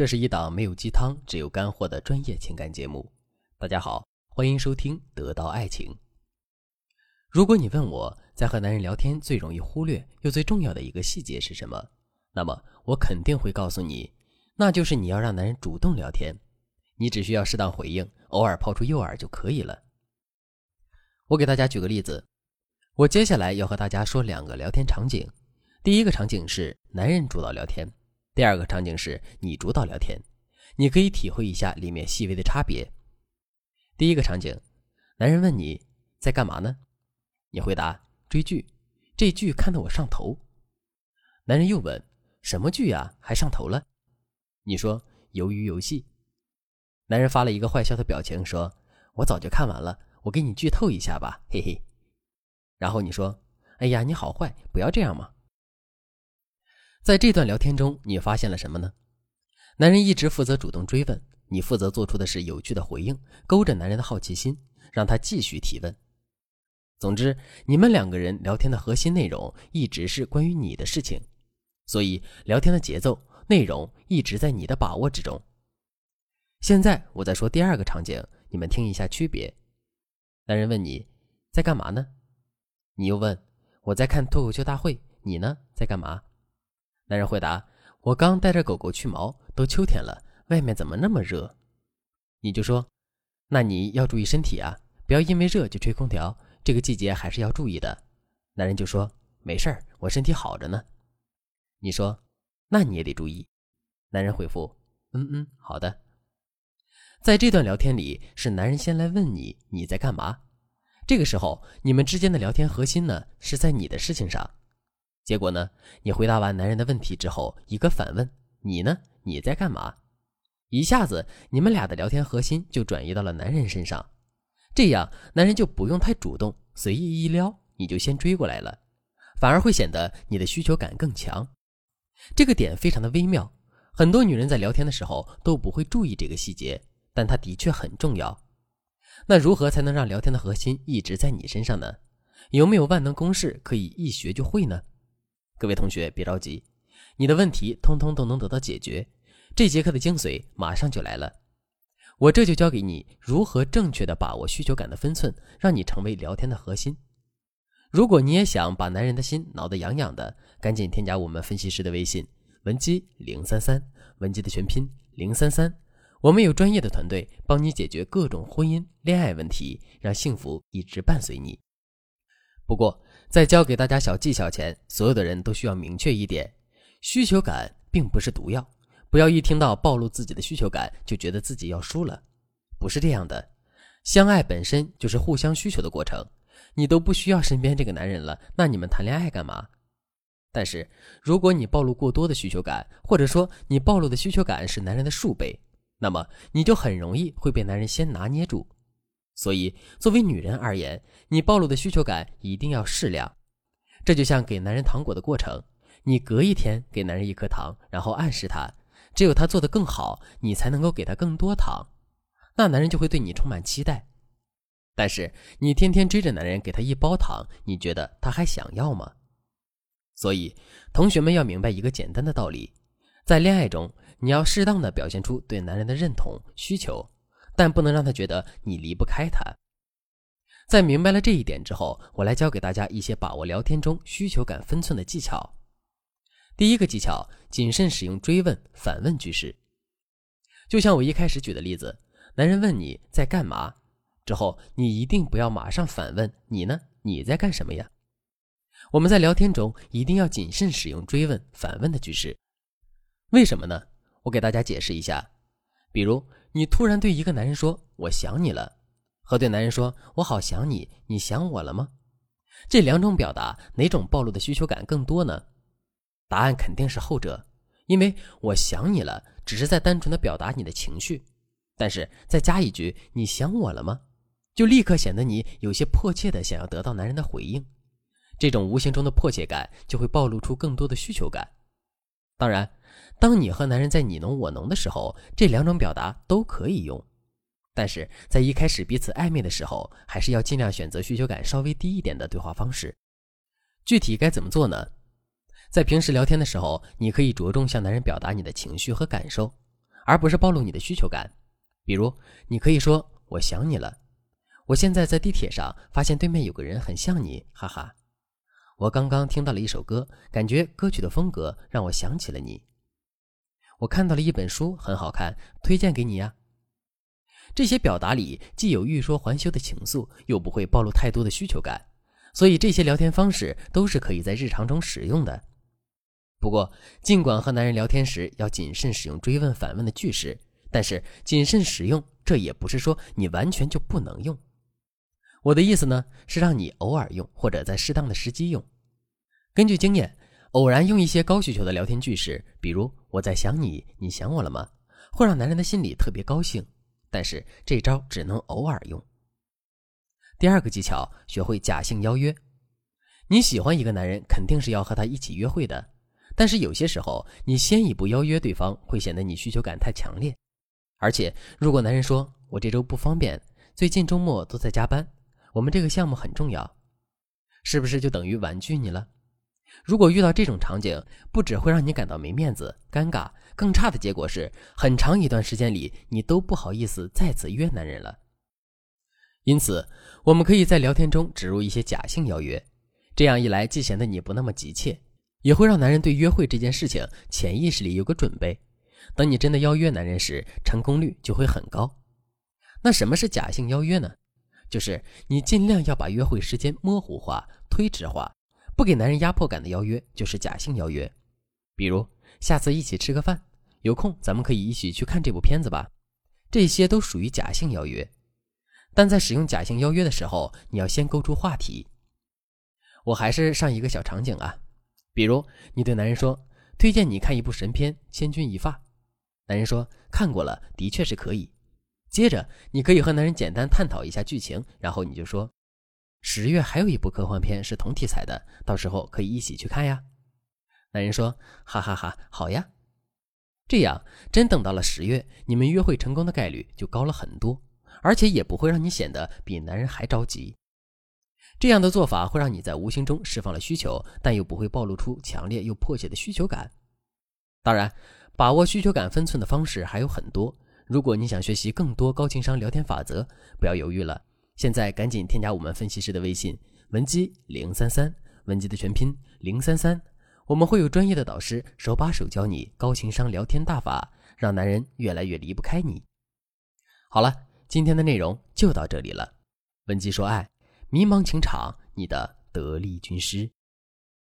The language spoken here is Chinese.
这是一档没有鸡汤、只有干货的专业情感节目。大家好，欢迎收听《得到爱情》。如果你问我在和男人聊天最容易忽略又最重要的一个细节是什么，那么我肯定会告诉你，那就是你要让男人主动聊天，你只需要适当回应，偶尔抛出诱饵就可以了。我给大家举个例子，我接下来要和大家说两个聊天场景，第一个场景是男人主导聊天。第二个场景是你主导聊天，你可以体会一下里面细微的差别。第一个场景，男人问你在干嘛呢？你回答追剧，这剧看得我上头。男人又问什么剧呀，还上头了？你说鱿鱼游戏。男人发了一个坏笑的表情，说：“我早就看完了，我给你剧透一下吧，嘿嘿。”然后你说：“哎呀，你好坏，不要这样嘛。”在这段聊天中，你发现了什么呢？男人一直负责主动追问，你负责做出的是有趣的回应，勾着男人的好奇心，让他继续提问。总之，你们两个人聊天的核心内容一直是关于你的事情，所以聊天的节奏、内容一直在你的把握之中。现在我再说第二个场景，你们听一下区别。男人问你在干嘛呢？你又问我在看脱口秀大会，你呢在干嘛？男人回答：“我刚带着狗狗去毛，都秋天了，外面怎么那么热？”你就说：“那你要注意身体啊，不要因为热就吹空调，这个季节还是要注意的。”男人就说：“没事儿，我身体好着呢。”你说：“那你也得注意。”男人回复：“嗯嗯，好的。”在这段聊天里，是男人先来问你你在干嘛，这个时候你们之间的聊天核心呢是在你的事情上。结果呢？你回答完男人的问题之后，一个反问：“你呢？你在干嘛？”一下子，你们俩的聊天核心就转移到了男人身上。这样，男人就不用太主动，随意一撩，你就先追过来了，反而会显得你的需求感更强。这个点非常的微妙，很多女人在聊天的时候都不会注意这个细节，但它的确很重要。那如何才能让聊天的核心一直在你身上呢？有没有万能公式可以一学就会呢？各位同学别着急，你的问题通通都能得到解决。这节课的精髓马上就来了，我这就教给你如何正确的把握需求感的分寸，让你成为聊天的核心。如果你也想把男人的心挠得痒痒的，赶紧添加我们分析师的微信文姬零三三，文姬的全拼零三三，我们有专业的团队帮你解决各种婚姻恋爱问题，让幸福一直伴随你。不过，在教给大家小技巧前，所有的人都需要明确一点：需求感并不是毒药。不要一听到暴露自己的需求感，就觉得自己要输了。不是这样的，相爱本身就是互相需求的过程。你都不需要身边这个男人了，那你们谈恋爱干嘛？但是，如果你暴露过多的需求感，或者说你暴露的需求感是男人的数倍，那么你就很容易会被男人先拿捏住。所以，作为女人而言，你暴露的需求感一定要适量。这就像给男人糖果的过程，你隔一天给男人一颗糖，然后暗示他，只有他做得更好，你才能够给他更多糖，那男人就会对你充满期待。但是你天天追着男人给他一包糖，你觉得他还想要吗？所以，同学们要明白一个简单的道理：在恋爱中，你要适当的表现出对男人的认同需求。但不能让他觉得你离不开他。在明白了这一点之后，我来教给大家一些把握聊天中需求感分寸的技巧。第一个技巧，谨慎使用追问、反问句式。就像我一开始举的例子，男人问你在干嘛之后，你一定不要马上反问你呢？你在干什么呀？我们在聊天中一定要谨慎使用追问、反问的句式。为什么呢？我给大家解释一下。比如。你突然对一个男人说“我想你了”，和对男人说“我好想你”，你想我了吗？这两种表达哪种暴露的需求感更多呢？答案肯定是后者，因为我想你了，只是在单纯的表达你的情绪，但是再加一句“你想我了吗”，就立刻显得你有些迫切的想要得到男人的回应，这种无形中的迫切感就会暴露出更多的需求感。当然。当你和男人在你侬我侬的时候，这两种表达都可以用，但是在一开始彼此暧昧的时候，还是要尽量选择需求感稍微低一点的对话方式。具体该怎么做呢？在平时聊天的时候，你可以着重向男人表达你的情绪和感受，而不是暴露你的需求感。比如，你可以说：“我想你了。”我现在在地铁上发现对面有个人很像你，哈哈。我刚刚听到了一首歌，感觉歌曲的风格让我想起了你。我看到了一本书，很好看，推荐给你呀。这些表达里既有欲说还休的情愫，又不会暴露太多的需求感，所以这些聊天方式都是可以在日常中使用的。不过，尽管和男人聊天时要谨慎使用追问反问的句式，但是谨慎使用，这也不是说你完全就不能用。我的意思呢，是让你偶尔用，或者在适当的时机用。根据经验，偶然用一些高需求的聊天句式，比如“我在想你，你想我了吗”，会让男人的心里特别高兴。但是这招只能偶尔用。第二个技巧，学会假性邀约。你喜欢一个男人，肯定是要和他一起约会的。但是有些时候，你先一步邀约对方，会显得你需求感太强烈。而且，如果男人说“我这周不方便，最近周末都在加班”。我们这个项目很重要，是不是就等于婉拒你了？如果遇到这种场景，不只会让你感到没面子、尴尬，更差的结果是很长一段时间里你都不好意思再次约男人了。因此，我们可以在聊天中植入一些假性邀约，这样一来既显得你不那么急切，也会让男人对约会这件事情潜意识里有个准备。等你真的邀约男人时，成功率就会很高。那什么是假性邀约呢？就是你尽量要把约会时间模糊化、推迟化，不给男人压迫感的邀约就是假性邀约。比如下次一起吃个饭，有空咱们可以一起去看这部片子吧。这些都属于假性邀约。但在使用假性邀约的时候，你要先勾出话题。我还是上一个小场景啊，比如你对男人说：“推荐你看一部神片《千钧一发》。”男人说：“看过了，的确是可以。”接着，你可以和男人简单探讨一下剧情，然后你就说：“十月还有一部科幻片是同题材的，到时候可以一起去看呀。”男人说：“哈哈哈，好呀。”这样，真等到了十月，你们约会成功的概率就高了很多，而且也不会让你显得比男人还着急。这样的做法会让你在无形中释放了需求，但又不会暴露出强烈又迫切的需求感。当然，把握需求感分寸的方式还有很多。如果你想学习更多高情商聊天法则，不要犹豫了，现在赶紧添加我们分析师的微信文姬零三三，文姬的全拼零三三，我们会有专业的导师手把手教你高情商聊天大法，让男人越来越离不开你。好了，今天的内容就到这里了，文姬说爱，迷茫情场你的得力军师。